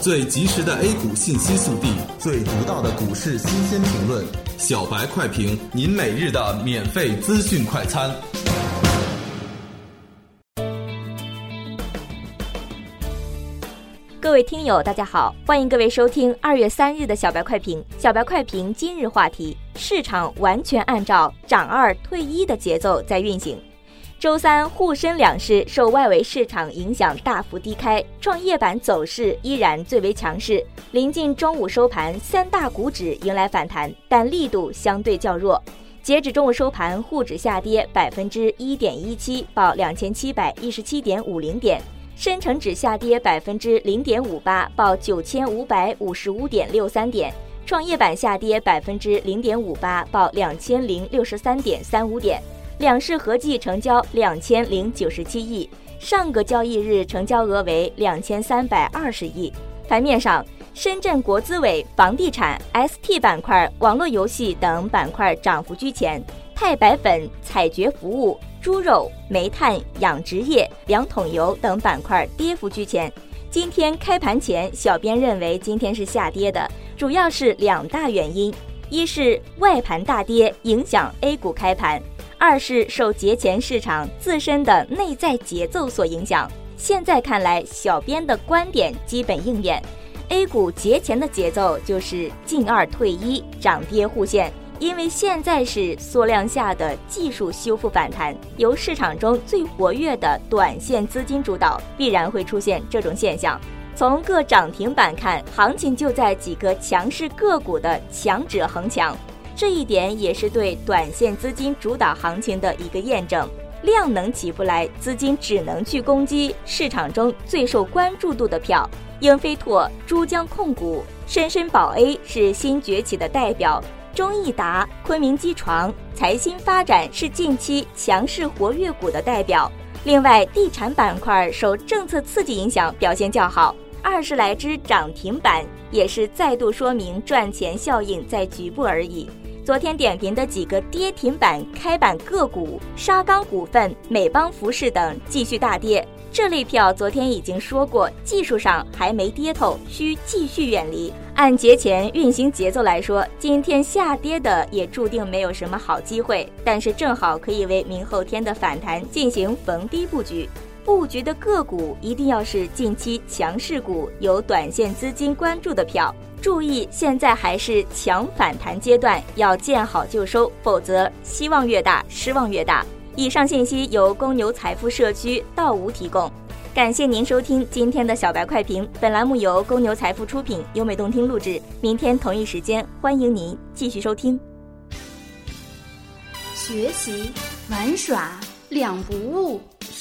最及时的 A 股信息速递，最独到的股市新鲜评论，小白快评，您每日的免费资讯快餐。各位听友，大家好，欢迎各位收听二月三日的小白快评。小白快评今日话题：市场完全按照涨二退一的节奏在运行。周三沪深两市受外围市场影响大幅低开，创业板走势依然最为强势。临近中午收盘，三大股指迎来反弹，但力度相对较弱。截止中午收盘，沪指下跌百分之一点一七，报两千七百一十七点五零点。深成指下跌百分之零点五八，报九千五百五十五点六三点；创业板下跌百分之零点五八，报两千零六十三点三五点。两市合计成交两千零九十七亿，上个交易日成交额为两千三百二十亿。盘面上，深圳国资委、房地产、ST 板块、网络游戏等板块涨幅居前，钛白粉、采掘服务。猪肉、煤炭、养殖业、两桶油等板块跌幅居前。今天开盘前，小编认为今天是下跌的，主要是两大原因：一是外盘大跌影响 A 股开盘；二是受节前市场自身的内在节奏所影响。现在看来，小编的观点基本应验，A 股节前的节奏就是进二退一，涨跌互现。因为现在是缩量下的技术修复反弹，由市场中最活跃的短线资金主导，必然会出现这种现象。从各涨停板看，行情就在几个强势个股的强者恒强，这一点也是对短线资金主导行情的一个验证。量能起不来，资金只能去攻击市场中最受关注度的票。英飞拓、珠江控股、深深宝 A 是新崛起的代表。中易达、昆明机床、财新发展是近期强势活跃股的代表。另外，地产板块受政策刺激影响，表现较好，二十来只涨停板也是再度说明赚钱效应在局部而已。昨天点评的几个跌停板开板个股，沙钢股份、美邦服饰等继续大跌。这类票昨天已经说过，技术上还没跌透，需继续远离。按节前运行节奏来说，今天下跌的也注定没有什么好机会，但是正好可以为明后天的反弹进行逢低布局。布局的个股一定要是近期强势股，有短线资金关注的票。注意，现在还是强反弹阶段，要见好就收，否则希望越大，失望越大。以上信息由公牛财富社区道吴提供。感谢您收听今天的小白快评，本栏目由公牛财富出品，优美动听录制。明天同一时间，欢迎您继续收听。学习玩耍两不误，